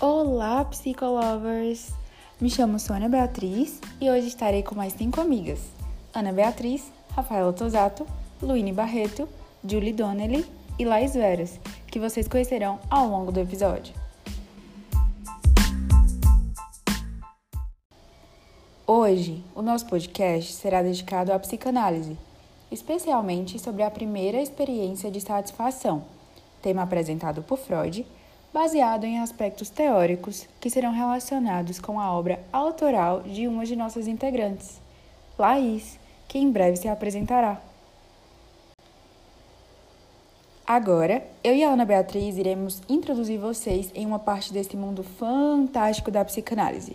Olá, psicolovers! Me chamo Sônia Beatriz e hoje estarei com mais cinco amigas: Ana Beatriz, Rafaela Tosato, Luíne Barreto, Julie Donnelly e Laís Veras, que vocês conhecerão ao longo do episódio. Hoje, o nosso podcast será dedicado à psicanálise, especialmente sobre a primeira experiência de satisfação, tema apresentado por Freud baseado em aspectos teóricos que serão relacionados com a obra autoral de uma de nossas integrantes, Laís, que em breve se apresentará. Agora, eu e a Ana Beatriz iremos introduzir vocês em uma parte desse mundo fantástico da psicanálise.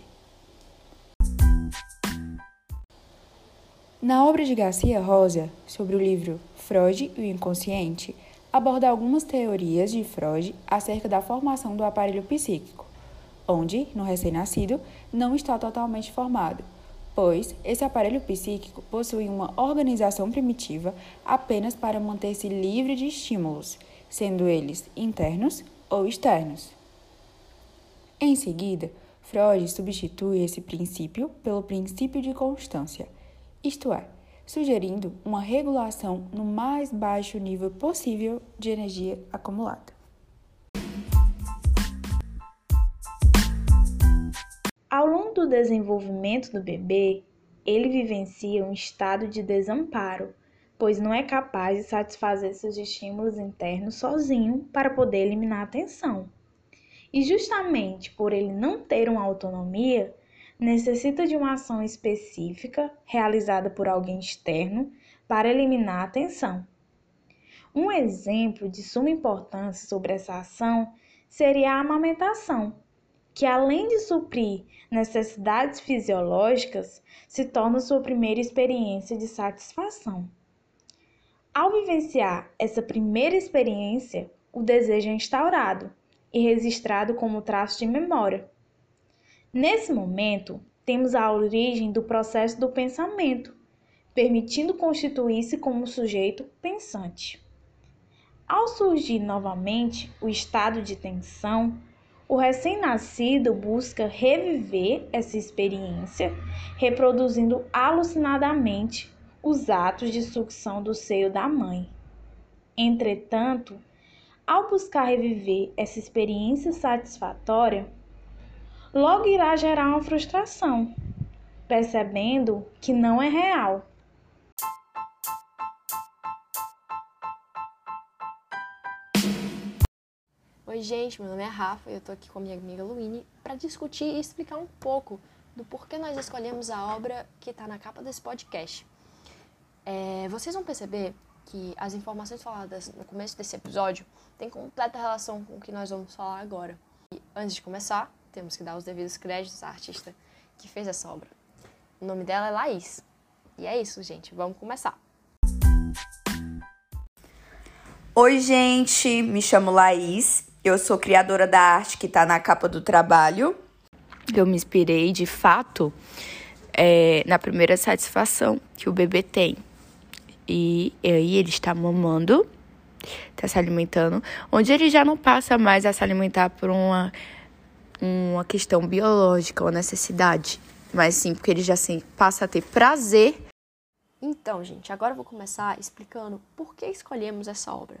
Na obra de Garcia Rosa, sobre o livro Freud e o Inconsciente, aborda algumas teorias de Freud acerca da formação do aparelho psíquico, onde, no recém-nascido, não está totalmente formado, pois esse aparelho psíquico possui uma organização primitiva apenas para manter-se livre de estímulos, sendo eles internos ou externos. Em seguida, Freud substitui esse princípio pelo princípio de constância, isto é, sugerindo uma regulação no mais baixo nível possível de energia acumulada. Ao longo do desenvolvimento do bebê, ele vivencia um estado de desamparo, pois não é capaz de satisfazer seus estímulos internos sozinho para poder eliminar a tensão. E justamente por ele não ter uma autonomia, necessita de uma ação específica realizada por alguém externo para eliminar a tensão. Um exemplo de suma importância sobre essa ação seria a amamentação, que além de suprir necessidades fisiológicas, se torna sua primeira experiência de satisfação. Ao vivenciar essa primeira experiência, o desejo é instaurado e registrado como traço de memória Nesse momento, temos a origem do processo do pensamento, permitindo constituir-se como sujeito pensante. Ao surgir novamente o estado de tensão, o recém-nascido busca reviver essa experiência, reproduzindo alucinadamente os atos de sucção do seio da mãe. Entretanto, ao buscar reviver essa experiência satisfatória, logo irá gerar uma frustração, percebendo que não é real. Oi, gente, meu nome é Rafa e eu tô aqui com a minha amiga Luíne para discutir e explicar um pouco do porquê nós escolhemos a obra que está na capa desse podcast. É, vocês vão perceber que as informações faladas no começo desse episódio têm completa relação com o que nós vamos falar agora. E antes de começar, temos que dar os devidos créditos à artista que fez essa obra. O nome dela é Laís. E é isso, gente. Vamos começar. Oi, gente. Me chamo Laís. Eu sou criadora da arte que está na capa do trabalho. Eu me inspirei, de fato, é, na primeira satisfação que o bebê tem. E aí ele está mamando, está se alimentando, onde ele já não passa mais a se alimentar por uma uma questão biológica, uma necessidade, mas sim porque ele já assim, passa a ter prazer. Então, gente, agora eu vou começar explicando por que escolhemos essa obra.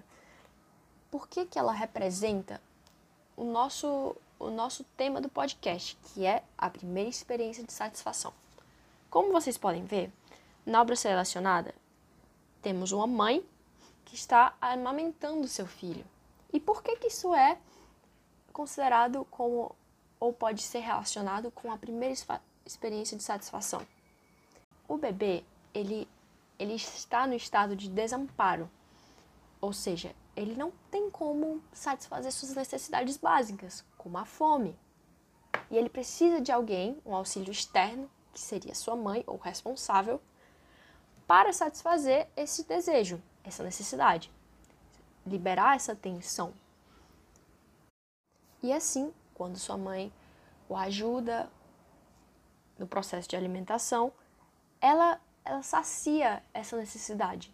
Por que, que ela representa o nosso, o nosso tema do podcast, que é a primeira experiência de satisfação. Como vocês podem ver, na obra selecionada, temos uma mãe que está amamentando seu filho. E por que, que isso é considerado como ou pode ser relacionado com a primeira experiência de satisfação. O bebê, ele, ele está no estado de desamparo, ou seja, ele não tem como satisfazer suas necessidades básicas, como a fome. E ele precisa de alguém, um auxílio externo, que seria sua mãe ou responsável, para satisfazer esse desejo, essa necessidade, liberar essa tensão. E assim quando sua mãe o ajuda no processo de alimentação, ela, ela sacia essa necessidade.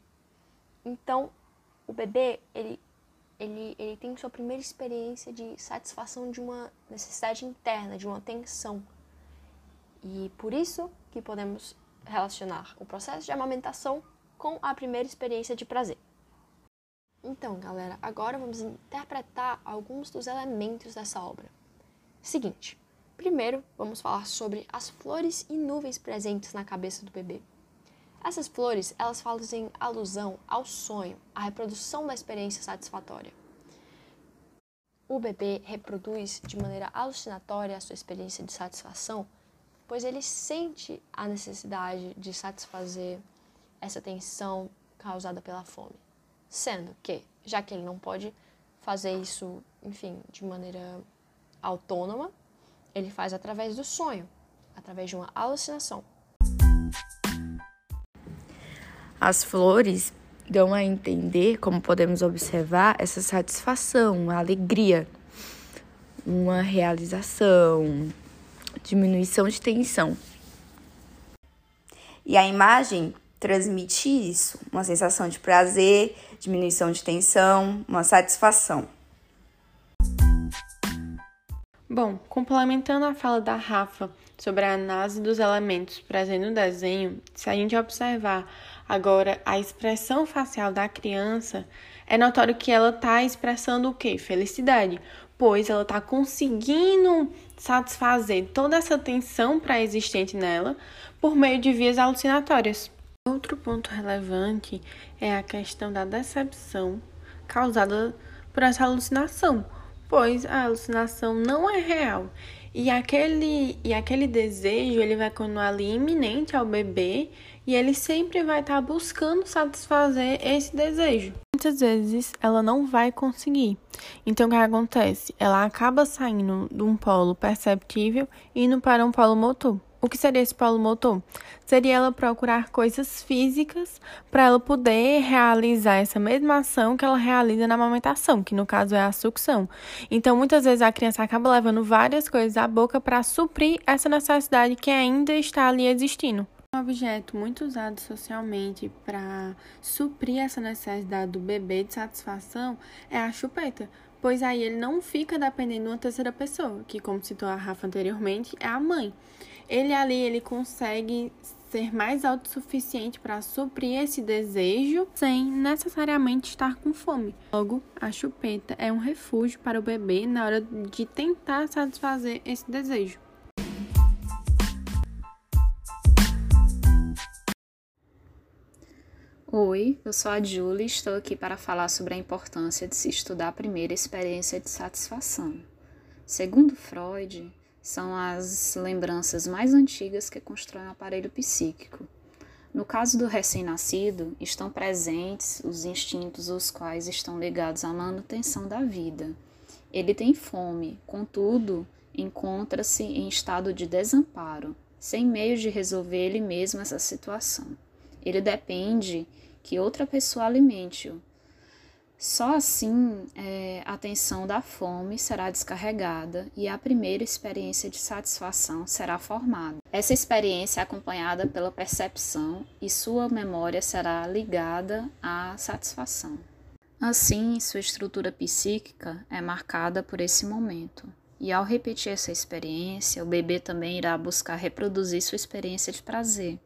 Então, o bebê, ele ele, ele tem sua primeira experiência de satisfação de uma necessidade interna, de uma tensão. E por isso que podemos relacionar o processo de amamentação com a primeira experiência de prazer. Então, galera, agora vamos interpretar alguns dos elementos dessa obra. Seguinte, primeiro vamos falar sobre as flores e nuvens presentes na cabeça do bebê. Essas flores, elas fazem alusão ao sonho, à reprodução da experiência satisfatória. O bebê reproduz de maneira alucinatória a sua experiência de satisfação, pois ele sente a necessidade de satisfazer essa tensão causada pela fome. Sendo que, já que ele não pode fazer isso, enfim, de maneira autônoma, ele faz através do sonho, através de uma alucinação. As flores dão a entender, como podemos observar, essa satisfação, a alegria, uma realização, diminuição de tensão. E a imagem transmite isso, uma sensação de prazer, diminuição de tensão, uma satisfação. Bom, complementando a fala da Rafa sobre a análise dos elementos presentes no desenho, se a gente observar agora a expressão facial da criança, é notório que ela está expressando o quê? Felicidade, pois ela está conseguindo satisfazer toda essa tensão pré-existente nela por meio de vias alucinatórias. Outro ponto relevante é a questão da decepção causada por essa alucinação pois a alucinação não é real. E aquele, e aquele desejo, ele vai continuar ali iminente ao bebê e ele sempre vai estar tá buscando satisfazer esse desejo. Muitas vezes ela não vai conseguir. Então o que acontece? Ela acaba saindo de um polo perceptível e indo para um polo motor. O que seria esse polo motor? Seria ela procurar coisas físicas para ela poder realizar essa mesma ação que ela realiza na amamentação, que no caso é a sucção. Então, muitas vezes a criança acaba levando várias coisas à boca para suprir essa necessidade que ainda está ali existindo. Um objeto muito usado socialmente para suprir essa necessidade do bebê de satisfação é a chupeta, pois aí ele não fica dependendo de uma terceira pessoa, que como citou a Rafa anteriormente, é a mãe ele ali ele consegue ser mais autossuficiente para suprir esse desejo sem necessariamente estar com fome. Logo, a chupeta é um refúgio para o bebê na hora de tentar satisfazer esse desejo. Oi, eu sou a Julie e estou aqui para falar sobre a importância de se estudar a primeira experiência de satisfação. Segundo Freud, são as lembranças mais antigas que constroem o aparelho psíquico. No caso do recém-nascido, estão presentes os instintos os quais estão ligados à manutenção da vida. Ele tem fome, contudo, encontra-se em estado de desamparo, sem meios de resolver ele mesmo essa situação. Ele depende que outra pessoa alimente-o, só assim é, a tensão da fome será descarregada e a primeira experiência de satisfação será formada. Essa experiência é acompanhada pela percepção e sua memória será ligada à satisfação. Assim, sua estrutura psíquica é marcada por esse momento. E ao repetir essa experiência, o bebê também irá buscar reproduzir sua experiência de prazer.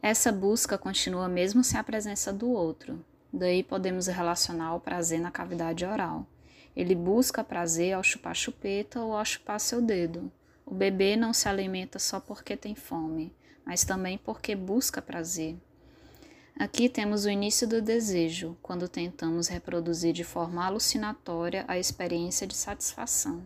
Essa busca continua mesmo sem a presença do outro, Daí podemos relacionar o prazer na cavidade oral. Ele busca prazer ao chupar chupeta ou ao chupar seu dedo. O bebê não se alimenta só porque tem fome, mas também porque busca prazer. Aqui temos o início do desejo, quando tentamos reproduzir de forma alucinatória a experiência de satisfação.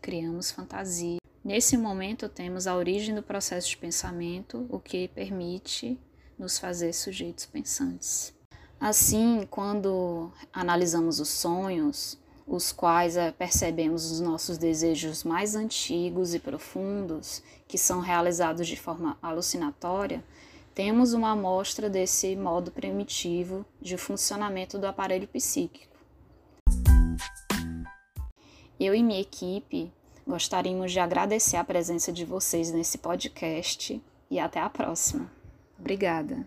Criamos fantasia. Nesse momento temos a origem do processo de pensamento, o que permite nos fazer sujeitos pensantes. Assim, quando analisamos os sonhos, os quais eh, percebemos os nossos desejos mais antigos e profundos, que são realizados de forma alucinatória, temos uma amostra desse modo primitivo de funcionamento do aparelho psíquico. Eu e minha equipe gostaríamos de agradecer a presença de vocês nesse podcast e até a próxima. Obrigada.